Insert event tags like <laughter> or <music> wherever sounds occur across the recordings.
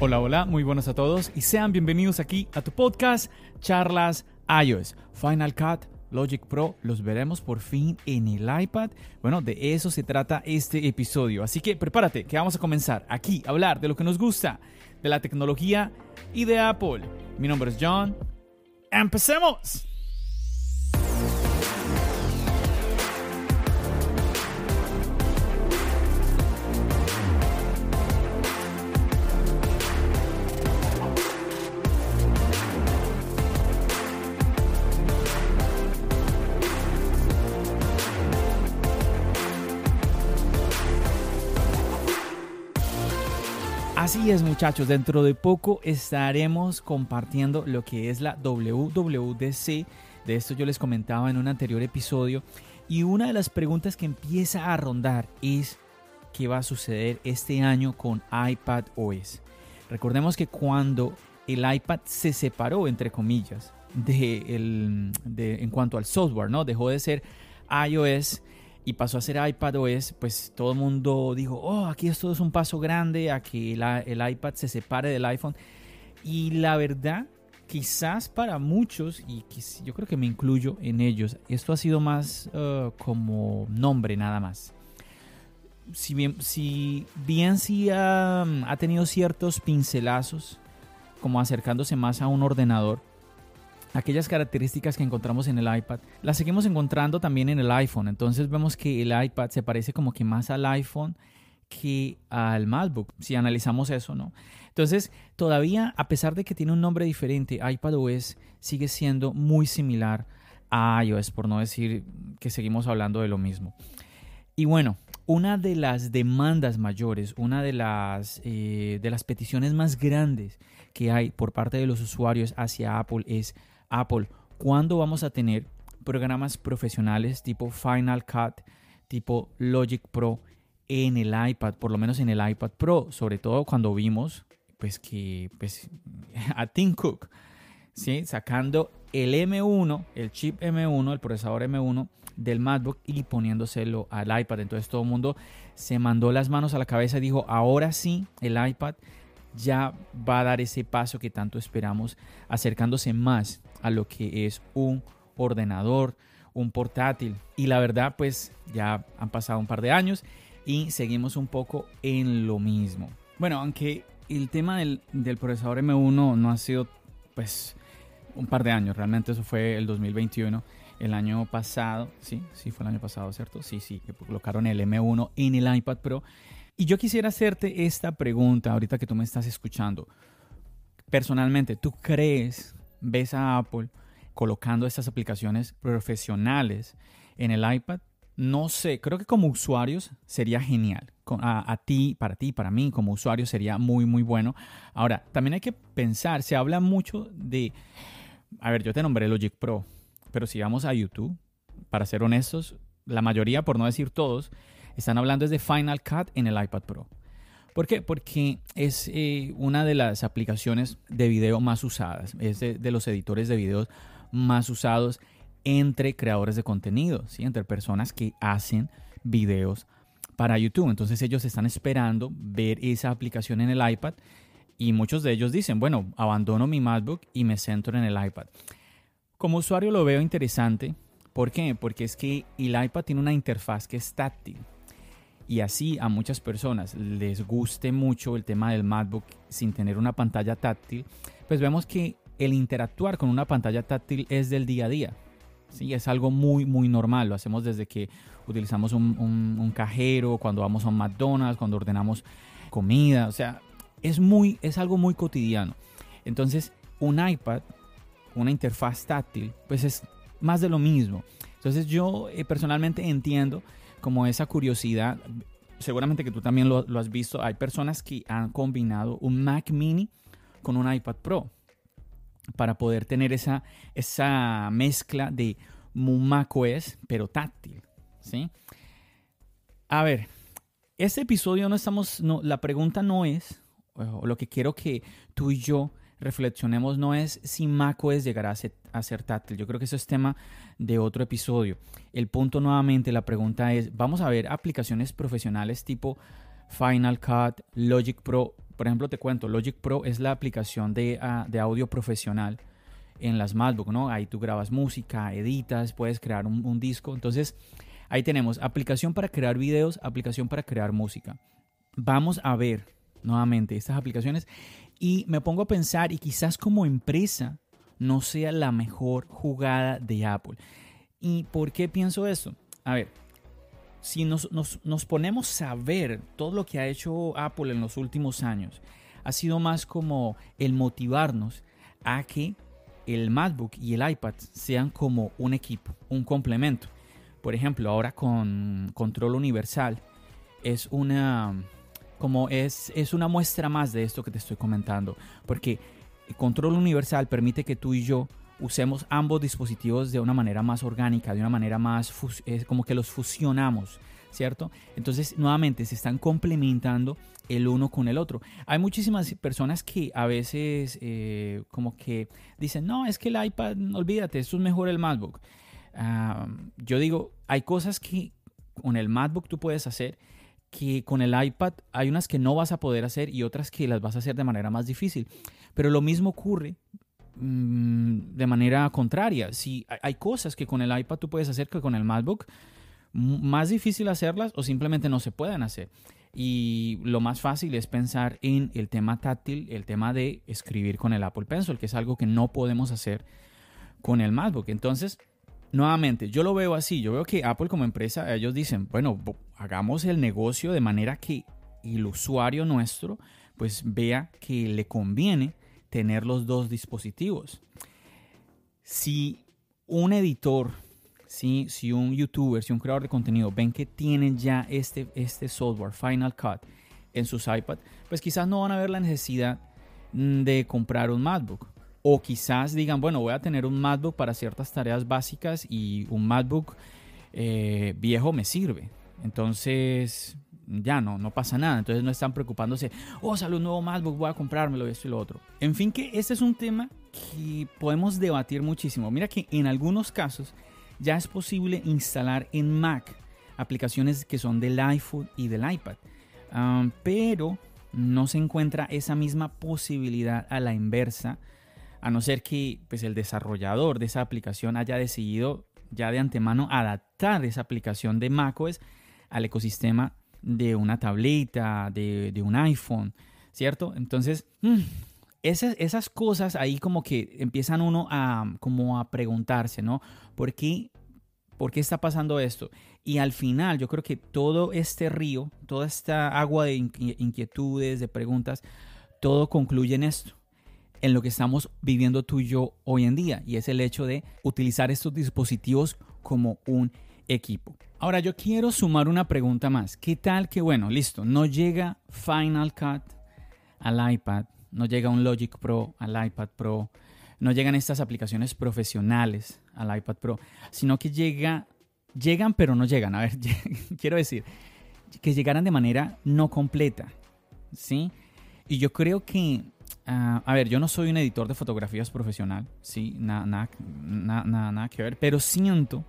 Hola, hola, muy buenos a todos y sean bienvenidos aquí a tu podcast Charlas iOS. Final Cut, Logic Pro, los veremos por fin en el iPad. Bueno, de eso se trata este episodio. Así que prepárate, que vamos a comenzar aquí a hablar de lo que nos gusta, de la tecnología y de Apple. Mi nombre es John. ¡Empecemos! Así es muchachos, dentro de poco estaremos compartiendo lo que es la WWDC. De esto yo les comentaba en un anterior episodio. Y una de las preguntas que empieza a rondar es qué va a suceder este año con iPad OS. Recordemos que cuando el iPad se separó, entre comillas, de en cuanto al software, ¿no? Dejó de ser iOS y pasó a ser iPadOS, pues todo el mundo dijo, oh, aquí esto es un paso grande a que el iPad se separe del iPhone. Y la verdad, quizás para muchos, y yo creo que me incluyo en ellos, esto ha sido más uh, como nombre nada más. Si bien, si bien sí ha tenido ciertos pincelazos, como acercándose más a un ordenador, aquellas características que encontramos en el iPad, las seguimos encontrando también en el iPhone. Entonces vemos que el iPad se parece como que más al iPhone que al MacBook, si analizamos eso, ¿no? Entonces, todavía, a pesar de que tiene un nombre diferente, iPadOS sigue siendo muy similar a iOS, por no decir que seguimos hablando de lo mismo. Y bueno, una de las demandas mayores, una de las, eh, de las peticiones más grandes que hay por parte de los usuarios hacia Apple es Apple, ¿cuándo vamos a tener programas profesionales tipo Final Cut, tipo Logic Pro en el iPad, por lo menos en el iPad Pro, sobre todo cuando vimos pues que pues, <laughs> a Tim Cook, ¿sí? sacando el M1, el chip M1, el procesador M1 del MacBook y poniéndoselo al iPad. Entonces todo el mundo se mandó las manos a la cabeza y dijo, ahora sí, el iPad ya va a dar ese paso que tanto esperamos, acercándose más a lo que es un ordenador, un portátil. Y la verdad, pues ya han pasado un par de años y seguimos un poco en lo mismo. Bueno, aunque el tema del, procesador M1 no ha sido, pues, un par de años, realmente eso fue el 2021. El año pasado, sí, sí fue el año pasado, ¿cierto? Sí, sí, que colocaron el M1 en el iPad Pro. Y yo quisiera hacerte esta pregunta ahorita que tú me estás escuchando. Personalmente, ¿tú crees ves a Apple colocando estas aplicaciones profesionales en el iPad, no sé, creo que como usuarios sería genial. A, ti, para ti, para mí, como usuario sería muy, muy bueno. Ahora, también hay que pensar, se habla mucho de, a ver, yo te nombré Logic Pro, pero si vamos a YouTube, para ser honestos, la mayoría, por no decir todos, están hablando desde Final Cut en el iPad Pro. ¿Por qué? Porque es eh, una de las aplicaciones de video más usadas, es de, los editores de videos más usados entre creadores de contenido, ¿sí? entre personas que hacen videos para YouTube. Entonces ellos están esperando ver esa aplicación en el iPad y muchos de ellos dicen, bueno, abandono mi MacBook y me centro en el iPad. Como usuario lo veo interesante. ¿Por qué? Porque es que el iPad tiene una interfaz que es táctil y así a muchas personas les guste mucho el tema del MacBook sin tener una pantalla táctil, pues vemos que el interactuar con una pantalla táctil es del día a día. Sí, es algo muy, muy normal. Lo hacemos desde que utilizamos un, cajero, cuando vamos a un McDonald's, cuando ordenamos comida. O sea, es, muy, es algo muy cotidiano. Entonces, un iPad, una interfaz táctil, pues es más de lo mismo. Entonces, yo eh, personalmente entiendo como esa curiosidad. Seguramente que tú también lo, has visto. Hay personas que han combinado un Mac mini con un iPad Pro para poder tener esa, esa mezcla de macOS, pero táctil. ¿sí? A ver, este episodio no estamos, no, la pregunta no es, o lo que quiero que tú y yo reflexionemos no es si macOS llegará a ser, a ser, táctil. Yo creo que eso es tema de otro episodio. El punto nuevamente, la pregunta es, vamos a ver aplicaciones profesionales tipo Final Cut, Logic Pro. Por ejemplo, te cuento, Logic Pro es la aplicación de, ah, de audio profesional en las MacBook, ¿no? Ahí tú grabas música, editas, puedes crear un, un disco. Entonces, ahí tenemos aplicación para crear videos, aplicación para crear música. Vamos a ver nuevamente estas aplicaciones y me pongo a pensar y quizás como empresa no sea la mejor jugada de Apple. ¿Y por qué pienso eso? A ver, si nos, nos, ponemos a ver todo lo que ha hecho Apple en los últimos años, ha sido más como el motivarnos a que el MacBook y el iPad sean como un equipo, un complemento. Por ejemplo, ahora con control universal es una como es, es una muestra más de esto que te estoy comentando, porque el control universal permite que tú y yo usemos ambos dispositivos de una manera más orgánica, de una manera más como que los fusionamos, ¿cierto? Entonces, nuevamente, se están complementando el uno con el otro. Hay muchísimas personas que a veces eh, como que dicen, no, es que el iPad, olvídate, esto es mejor el MacBook. yo digo, hay cosas que con el MacBook tú puedes hacer que con el iPad hay unas que no vas a poder hacer y otras que las vas a hacer de manera más difícil. Pero lo mismo ocurre Mm, de manera contraria. Si hay cosas que con el iPad tú puedes hacer que con el MacBook, más difícil hacerlas o simplemente no se pueden hacer. Y lo más fácil es pensar en el tema táctil, el tema de escribir con el Apple Pencil, que es algo que no podemos hacer con el MacBook. Entonces, nuevamente, yo lo veo así. Yo veo que Apple como empresa, ellos dicen, bueno, hagamos el negocio de manera que el usuario nuestro pues vea que le conviene tener los dos dispositivos. Si un editor, si, si un youtuber, si un creador de contenido ven que tienen ya este, este software Final Cut en sus iPad, pues quizás no van a ver la necesidad mm, de comprar un MacBook. O quizás digan, bueno, voy a tener un MacBook para ciertas tareas básicas y un MacBook eh, viejo me sirve. Entonces, ya no, no pasa nada. Entonces no están preocupándose, oh, sale un nuevo MacBook, voy a comprármelo, esto y lo otro. En fin, que este es un tema que podemos debatir muchísimo. Mira que en algunos casos ya es posible instalar en Mac aplicaciones que son del iPhone y del iPad. pero no se encuentra esa misma posibilidad a la inversa, a no ser que pues, el desarrollador de esa aplicación haya decidido ya de antemano adaptar esa aplicación de macOS al ecosistema de una tableta, de, un iPhone, ¿cierto? Entonces, mm, esas, esas, cosas ahí como que empiezan uno a, como a preguntarse, ¿no? ¿Por qué, ¿Por qué está pasando esto? Y al final yo creo que todo este río, toda esta agua de inquietudes, de preguntas, todo concluye en esto, en lo que estamos viviendo tú y yo hoy en día, y es el hecho de utilizar estos dispositivos como un equipo. Ahora yo quiero sumar una pregunta más. ¿Qué tal que, bueno, listo, no llega Final Cut al iPad, no llega un Logic Pro al iPad Pro, no llegan estas aplicaciones profesionales al iPad Pro, sino que llega, llegan pero no llegan. A ver, <laughs> quiero decir, que llegaran de manera no completa, ¿sí? Y yo creo que, ah, a ver, yo no soy un editor de fotografías profesional, ¿sí? Nada, nada, nada, nada que ver, pero siento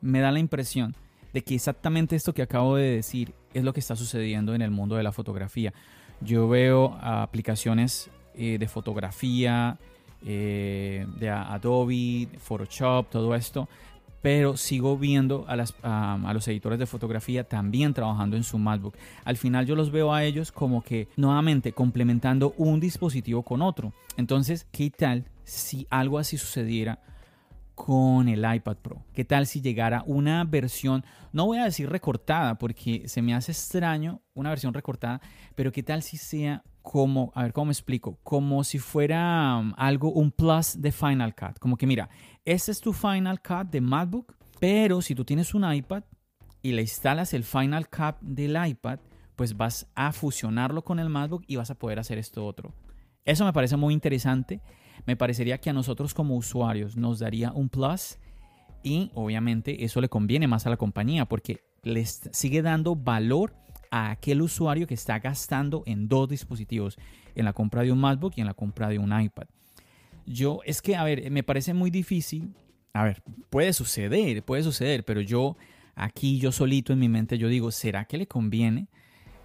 me da la impresión de que exactamente esto que acabo de decir es lo que está sucediendo en el mundo de la fotografía. Yo veo aplicaciones eh, de fotografía, eh, de Adobe, Photoshop, todo esto, pero sigo viendo a, las, a, los editores de fotografía también trabajando en su MacBook. Al final yo los veo a ellos como que nuevamente complementando un dispositivo con otro. Entonces, ¿qué tal si algo así sucediera con el iPad Pro. ¿Qué tal si llegara una versión, no voy a decir recortada porque se me hace extraño una versión recortada, pero qué tal si sea como, a ver cómo me explico, como si fuera um, algo, un plus de Final Cut. Como que mira, este es tu Final Cut de MacBook, pero si tú tienes un iPad, y le instalas el Final Cut del iPad, pues vas a fusionarlo con el MacBook y vas a poder hacer esto otro. Eso me parece muy interesante. Me parecería que a nosotros como usuarios nos daría un plus y obviamente eso le conviene más a la compañía porque les sigue dando valor a aquel usuario que está gastando en dos dispositivos, en la compra de un MacBook y en la compra de un iPad. Yo, es que, a ver, me parece muy difícil. A ver, puede suceder, puede suceder, pero yo aquí, yo solito en mi mente, yo digo, ¿será que le conviene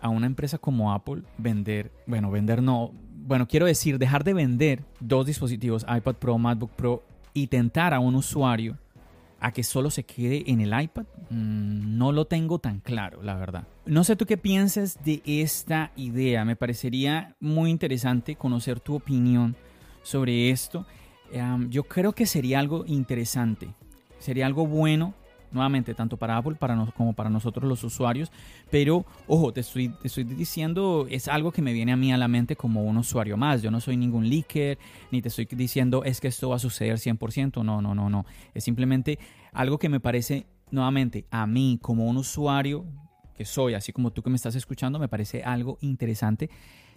a una empresa como Apple vender, bueno, vender no, bueno, quiero decir, dejar de vender dos dispositivos, iPad Pro, MacBook Pro, y tentar a un usuario a que solo se quede en el iPad, mm, no lo tengo tan claro, la verdad. No sé tú qué piensas de esta idea, me parecería muy interesante conocer tu opinión sobre esto. yo creo que sería algo interesante, sería algo bueno nuevamente, tanto para Apple para como para nosotros los usuarios. Pero, ojo, te estoy, te estoy diciendo, es algo que me viene a mí a la mente como un usuario más. Yo no soy ningún leaker, ni te estoy diciendo es que esto va a suceder 100%. No, no, no, no. Es simplemente algo que me parece, nuevamente, a mí como un usuario que soy, así como tú que me estás escuchando, me parece algo interesante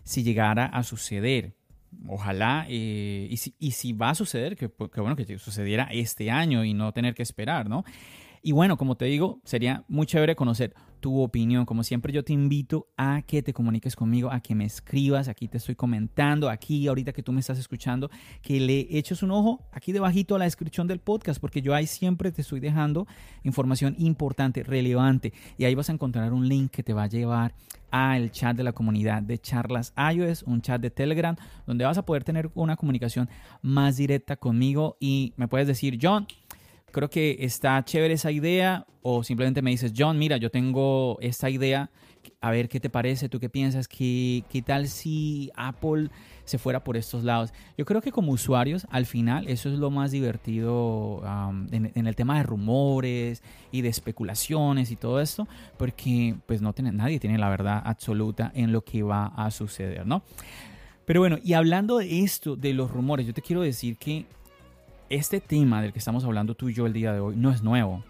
si llegara a suceder. Ojalá, eh, y, si, y, si, va a suceder, que, que, bueno que sucediera este año y no tener que esperar, ¿no? Y bueno, como te digo, sería muy chévere conocer tu opinión. Como siempre, yo te invito a que te comuniques conmigo, a que me escribas. Aquí te estoy comentando, aquí ahorita que tú me estás escuchando, que le eches un ojo aquí debajito a la descripción del podcast, porque yo ahí siempre te estoy dejando información importante, relevante. Y ahí vas a encontrar un link que te va a llevar al chat de la comunidad de charlas iOS, un chat de Telegram, donde vas a poder tener una comunicación más directa conmigo y me puedes decir, John, creo que está chévere esa idea o simplemente me dices, John, mira, yo tengo esta idea, a ver qué te parece, tú qué piensas, qué, qué tal si Apple se fuera por estos lados. Yo creo que como usuarios, al final, eso es lo más divertido en, el tema de rumores y de especulaciones y todo esto, porque pues no tiene, nadie tiene la verdad absoluta en lo que va a suceder, ¿no? Pero bueno, y hablando de esto, de los rumores, yo te quiero decir que este tema del que estamos hablando tú y yo el día de hoy no es nuevo,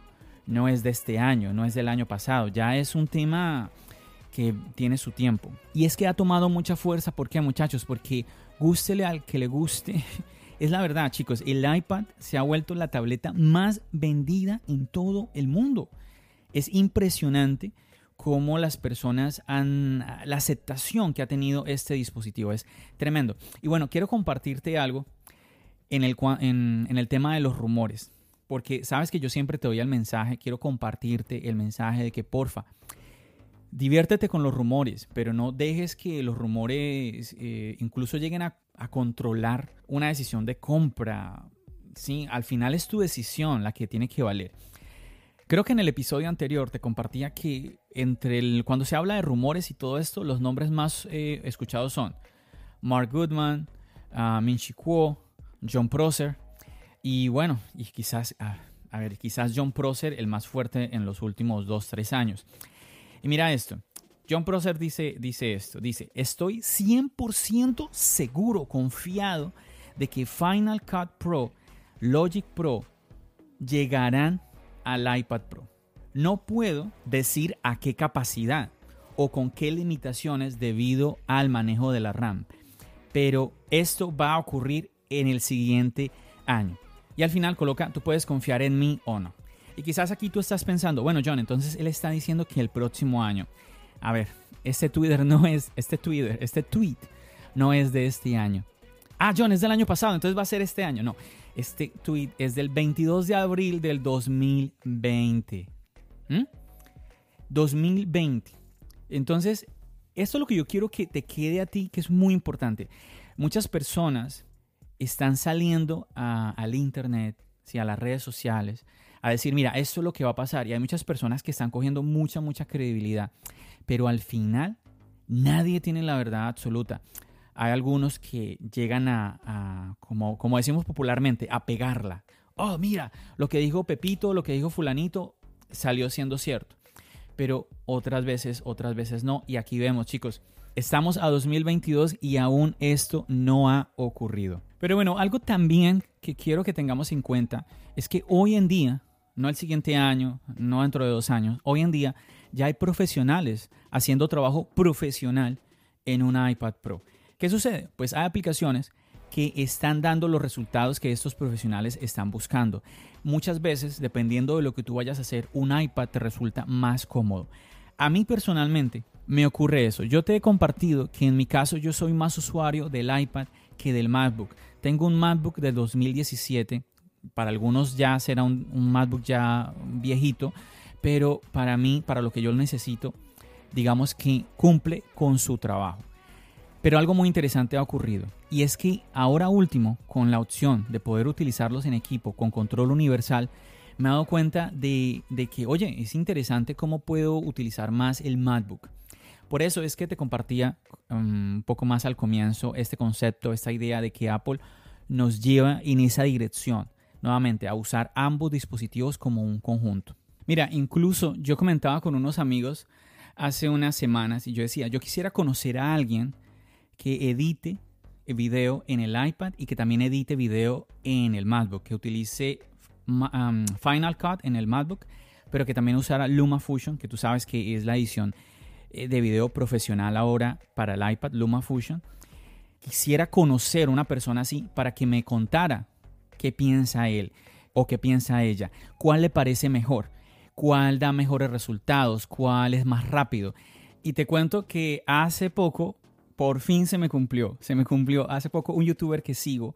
no es de este año, no es del año pasado, ya es un tema que tiene su tiempo. Y es que ha tomado mucha fuerza, ¿por qué muchachos? Porque gústele al que le guste. <laughs> Es la verdad, chicos, el iPad se ha vuelto la tableta más vendida en todo el mundo. Es impresionante cómo las personas han, la aceptación que ha tenido este dispositivo es tremendo. Y bueno, quiero compartirte algo en el, en, el tema de los rumores. Porque sabes que yo siempre te doy el mensaje, quiero compartirte el mensaje de que porfa, diviértete con los rumores, pero no dejes que los rumores eh, incluso lleguen a, controlar una decisión de compra. Sí, al final es tu decisión la que tiene que valer. Creo que en el episodio anterior te compartía que entre el, cuando se habla de rumores y todo esto, los nombres más eh, escuchados son Mark Goodman, uh, Min Kuo, John Prosser. Y bueno, y quizás, a, ver, quizás John Prosser el más fuerte en los últimos dos, tres años. Y mira esto. John Prosser dice, dice esto, dice, estoy 100% seguro, confiado de que Final Cut Pro, Logic Pro llegarán al iPad Pro. No puedo decir a qué capacidad o con qué limitaciones debido al manejo de la RAM, pero esto va a ocurrir en el siguiente año. Y al final coloca, tú puedes confiar en mí o no. Y quizás aquí tú estás pensando, bueno John, entonces él está diciendo que el próximo año. A ver, este Twitter <laughs> no es, este Twitter, este tweet no es de este año. Ah, John, es del año pasado, entonces va a ser este año. No, este tweet es del 22 de abril del 2020. 2020. ¿Mm? Entonces, esto es lo que yo quiero que te quede a ti, que es muy importante. Muchas personas están saliendo al internet, a las redes sociales, a decir, mira, esto es lo que va a pasar. Y hay muchas personas que están cogiendo mucha, mucha credibilidad. Pero al final, nadie tiene la verdad absoluta. Hay algunos que llegan a, como, como decimos popularmente, a pegarla. Oh, mira, lo que dijo Pepito, lo que dijo fulanito, salió siendo cierto. Pero otras veces, otras veces no. Y aquí vemos, chicos, Estamos a 2022 y aún esto no ha ocurrido. Pero bueno, algo también que quiero que tengamos en cuenta es que hoy en día no el siguiente año, no dentro de dos años. Hoy en día ya hay profesionales haciendo trabajo profesional en una iPad Pro. ¿Qué sucede? Pues hay aplicaciones que están dando los resultados que estos profesionales están buscando. Muchas veces, dependiendo de lo que tú vayas a hacer, un iPad te resulta más cómodo. A mí personalmente me ocurre eso. Yo te he compartido que en mi caso yo soy más usuario del iPad que del MacBook. Tengo un MacBook de 2017. Para algunos ya será un, MacBook ya viejito, pero para mí, para lo que yo necesito, digamos que cumple con su trabajo. Pero algo muy interesante ha ocurrido y es que ahora último, con la opción de poder utilizarlos en equipo con control universal, me he dado cuenta de, que, oye, es interesante cómo puedo utilizar más el MacBook. Por eso es que te compartía um, un poco más al comienzo este concepto, esta idea de que Apple nos lleva en esa dirección, nuevamente, a usar ambos dispositivos como un conjunto. Mira, incluso yo comentaba con unos amigos hace unas semanas y yo decía, yo quisiera conocer a alguien que edite video en el iPad y que también edite video en el MacBook, que utilice Final Cut en el MacBook, pero que también usara LumaFusion, que tú sabes que es la edición de video profesional ahora para el iPad, LumaFusion. Quisiera conocer una persona así para que me contara qué piensa él o qué piensa ella, cuál le parece mejor, cuál da mejores resultados, cuál es más rápido. Y te cuento que hace poco por fin se me cumplió. Se me cumplió hace poco un youtuber que sigo.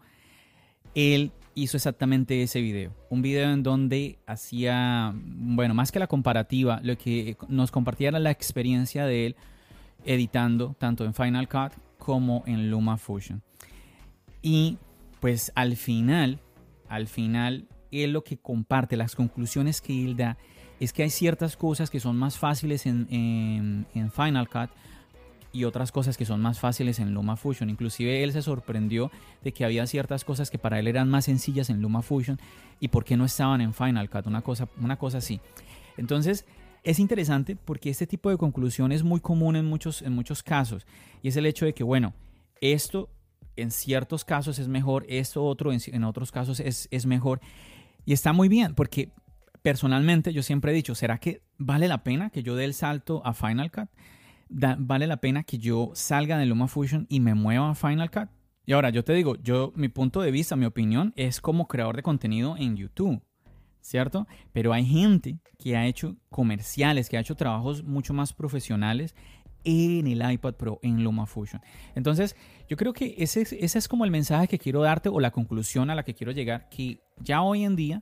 Él hizo exactamente ese video. Un video en donde hacía, bueno, más que la comparativa, lo que nos compartía era la experiencia de él editando tanto en Final Cut como en LumaFusion. Y pues al final, al final, él lo que comparte, las conclusiones que él da, es que hay ciertas cosas que son más fáciles en, en Final Cut y otras cosas que son más fáciles en LumaFusion. Inclusive él se sorprendió de que había ciertas cosas que para él eran más sencillas en LumaFusion y por qué no estaban en Final Cut, una cosa, una cosa así. Entonces, es interesante porque este tipo de conclusión es muy común en muchos, en muchos casos y es el hecho de que, bueno, esto en ciertos casos es mejor, esto otro en, en otros casos es, es mejor y está muy bien porque personalmente yo siempre he dicho, ¿será que vale la pena que yo dé el salto a Final Cut? Vale la pena que yo salga de LumaFusion y me mueva a Final Cut. Y ahora yo te digo, yo mi punto de vista, mi opinión es como creador de contenido en YouTube, ¿cierto? Pero hay gente que ha hecho comerciales, que ha hecho trabajos mucho más profesionales en el iPad Pro en LumaFusion. Entonces, yo creo que ese, ese es como el mensaje que quiero darte o la conclusión a la que quiero llegar, que ya hoy en día,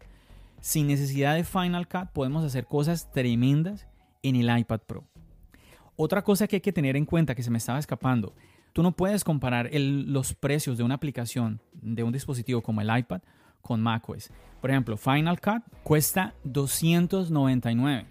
sin necesidad de Final Cut, podemos hacer cosas tremendas en el iPad Pro. Otra cosa que hay que tener en cuenta que se me estaba escapando, tú no puedes comparar los precios de una aplicación de un dispositivo como el iPad con macOS. Por ejemplo, Final Cut cuesta 299.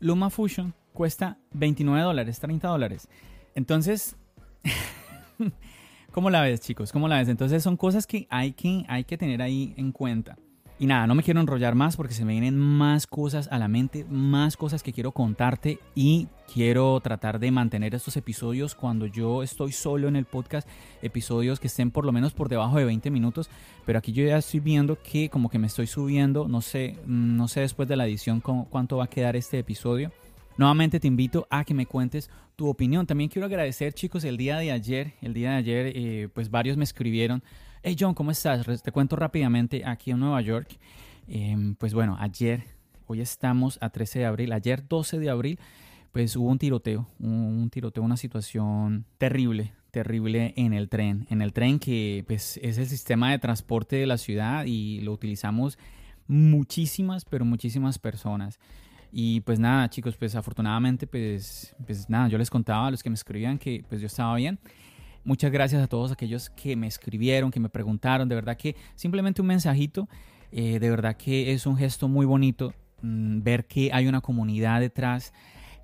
LumaFusion cuesta 29 dólares, 30 dólares. Entonces, <laughs> ¿cómo la ves, chicos? ¿Cómo la ves? Entonces son cosas que hay que, hay que tener ahí en cuenta. Y nada, no me quiero enrollar más porque se me vienen más cosas a la mente, más cosas que quiero contarte y quiero tratar de mantener estos episodios cuando yo estoy solo en el podcast, episodios que estén por lo menos por debajo de 20 minutos, pero aquí yo ya estoy viendo que como que me estoy subiendo, no sé, no sé después de la edición cuánto va a quedar este episodio. Nuevamente te invito a que me cuentes tu opinión. También quiero agradecer chicos el día de ayer, el día de ayer eh, pues varios me escribieron Hey John, ¿cómo estás? Te cuento rápidamente aquí en Nueva York. Em, pues bueno, ayer, hoy estamos a 13 de abril, ayer 12 de abril, pues hubo un tiroteo, un, tiroteo, una situación terrible, terrible en el tren. En el tren que pues, es el sistema de transporte de la ciudad y lo utilizamos muchísimas, pero muchísimas personas. Y pues nada, chicos, pues afortunadamente, pues, pues nada, yo les contaba a los que me escribían que pues yo estaba bien. Muchas gracias a todos aquellos que me escribieron, que me preguntaron. De verdad que simplemente un mensajito, eh, de verdad que es un gesto muy bonito mm, ver que hay una comunidad detrás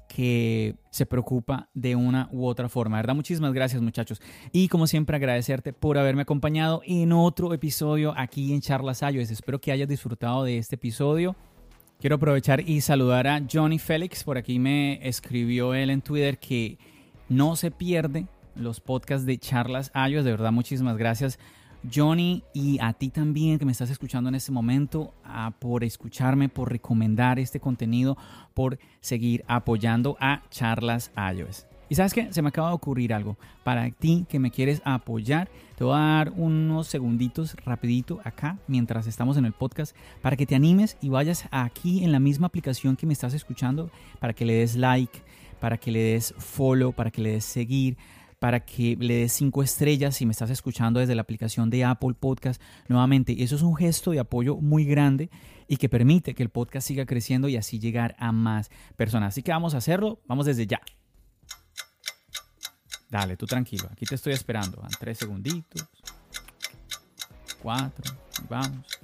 que se preocupa de una u otra forma. ¿Verdad? Muchísimas gracias muchachos. Y como siempre agradecerte por haberme acompañado en otro episodio aquí en Charlas Ayos. Espero que hayas disfrutado de este episodio. Quiero aprovechar y saludar a Johnny Félix. Por aquí me escribió él en Twitter que no se pierde los podcasts de charlas iOS. De verdad, muchísimas gracias Johnny, y a ti también que me estás escuchando en este momento, por escucharme, por recomendar este contenido, por seguir apoyando a Charlas iOS. Y sabes qué, se me acaba de ocurrir algo. Para ti que me quieres apoyar, te voy a dar unos segunditos rapidito acá mientras estamos en el podcast para que te animes y vayas aquí en la misma aplicación que me estás escuchando para que le des like, para que le des follow, para que le des seguir, para que le des cinco estrellas si me estás escuchando desde la aplicación de Apple Podcast. Nuevamente, eso es un gesto de apoyo muy grande y que permite que el podcast siga creciendo y así llegar a más personas. Así que vamos a hacerlo, vamos desde ya. Dale, tú tranquilo, aquí te estoy esperando. Van tres segunditos, cuatro, vamos.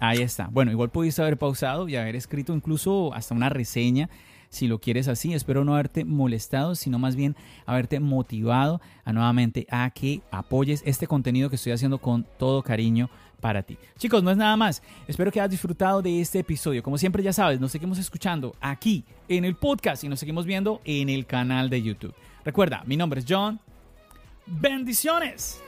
Ahí está. Bueno, igual pudiste haber pausado y haber escrito incluso hasta una reseña si lo quieres así. Espero no haberte molestado, sino más bien haberte motivado a nuevamente a que apoyes este contenido que estoy haciendo con todo cariño para ti. Chicos, no es nada más. Espero que hayas disfrutado de este episodio. Como siempre ya sabes, nos seguimos escuchando aquí en el podcast y nos seguimos viendo en el canal de YouTube. Recuerda, mi nombre es John. Bendiciones.